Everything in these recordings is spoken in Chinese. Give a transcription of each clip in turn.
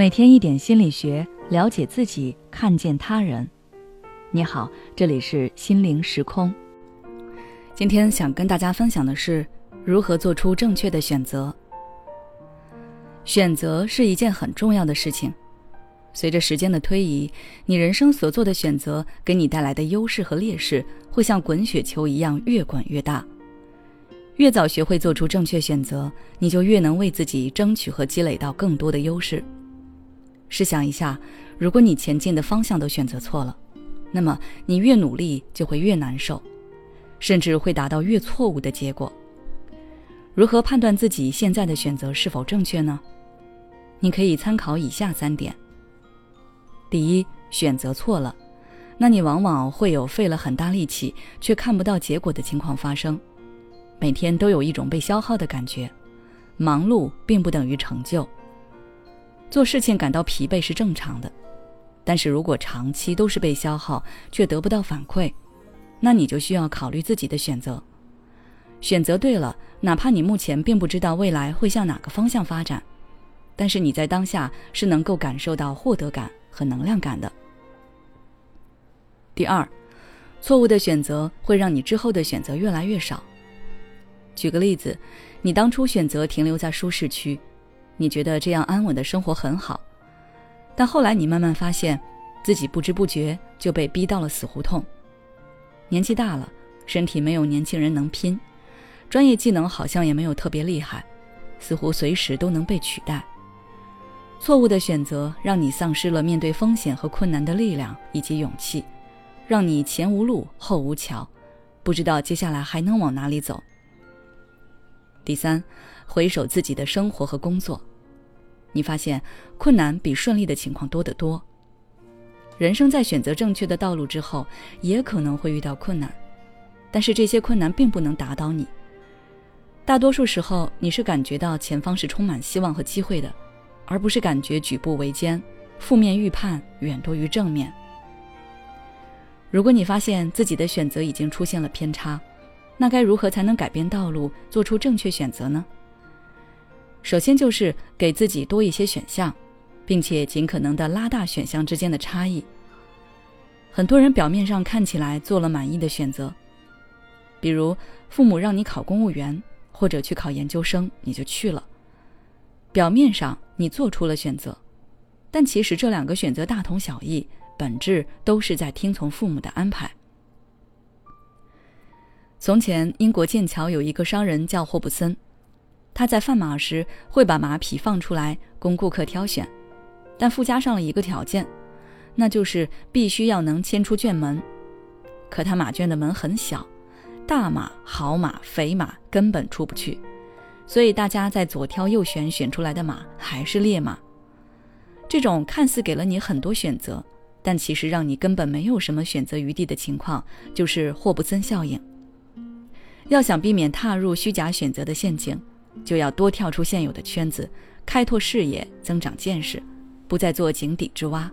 每天一点心理学，了解自己，看见他人。你好，这里是心灵时空。今天想跟大家分享的是如何做出正确的选择。选择是一件很重要的事情。随着时间的推移，你人生所做的选择给你带来的优势和劣势，会像滚雪球一样越滚越大。越早学会做出正确选择，你就越能为自己争取和积累到更多的优势。试想一下，如果你前进的方向都选择错了，那么你越努力就会越难受，甚至会达到越错误的结果。如何判断自己现在的选择是否正确呢？你可以参考以下三点。第一，选择错了，那你往往会有费了很大力气却看不到结果的情况发生，每天都有一种被消耗的感觉。忙碌并不等于成就。做事情感到疲惫是正常的，但是如果长期都是被消耗却得不到反馈，那你就需要考虑自己的选择。选择对了，哪怕你目前并不知道未来会向哪个方向发展，但是你在当下是能够感受到获得感和能量感的。第二，错误的选择会让你之后的选择越来越少。举个例子，你当初选择停留在舒适区。你觉得这样安稳的生活很好，但后来你慢慢发现，自己不知不觉就被逼到了死胡同。年纪大了，身体没有年轻人能拼，专业技能好像也没有特别厉害，似乎随时都能被取代。错误的选择让你丧失了面对风险和困难的力量以及勇气，让你前无路后无桥，不知道接下来还能往哪里走。第三，回首自己的生活和工作。你发现困难比顺利的情况多得多。人生在选择正确的道路之后，也可能会遇到困难，但是这些困难并不能打倒你。大多数时候，你是感觉到前方是充满希望和机会的，而不是感觉举步维艰，负面预判远多于正面。如果你发现自己的选择已经出现了偏差，那该如何才能改变道路，做出正确选择呢？首先就是给自己多一些选项，并且尽可能的拉大选项之间的差异。很多人表面上看起来做了满意的选择，比如父母让你考公务员或者去考研究生，你就去了。表面上你做出了选择，但其实这两个选择大同小异，本质都是在听从父母的安排。从前，英国剑桥有一个商人叫霍布森。他在贩马时会把马匹放出来供顾客挑选，但附加上了一个条件，那就是必须要能牵出圈门。可他马圈的门很小，大马、好马、肥马根本出不去，所以大家在左挑右选选出来的马还是劣马。这种看似给了你很多选择，但其实让你根本没有什么选择余地的情况，就是霍布森效应。要想避免踏入虚假选择的陷阱。就要多跳出现有的圈子，开拓视野，增长见识，不再做井底之蛙。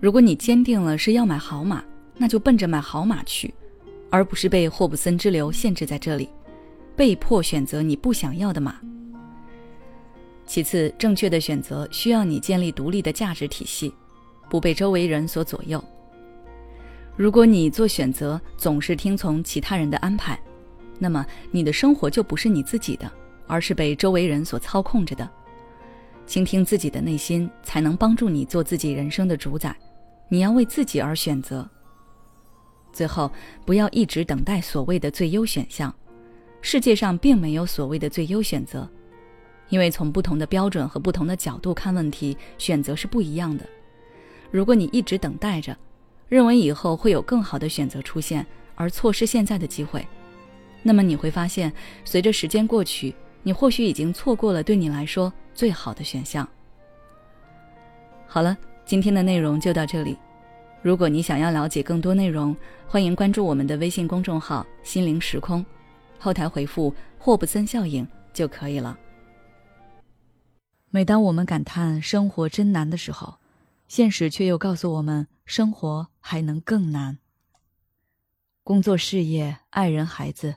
如果你坚定了是要买好马，那就奔着买好马去，而不是被霍布森之流限制在这里，被迫选择你不想要的马。其次，正确的选择需要你建立独立的价值体系，不被周围人所左右。如果你做选择总是听从其他人的安排，那么你的生活就不是你自己的，而是被周围人所操控着的。倾听自己的内心，才能帮助你做自己人生的主宰。你要为自己而选择。最后，不要一直等待所谓的最优选项。世界上并没有所谓的最优选择，因为从不同的标准和不同的角度看问题，选择是不一样的。如果你一直等待着，认为以后会有更好的选择出现，而错失现在的机会。那么你会发现，随着时间过去，你或许已经错过了对你来说最好的选项。好了，今天的内容就到这里。如果你想要了解更多内容，欢迎关注我们的微信公众号“心灵时空”，后台回复“霍布森效应”就可以了。每当我们感叹生活真难的时候，现实却又告诉我们，生活还能更难。工作、事业、爱人、孩子。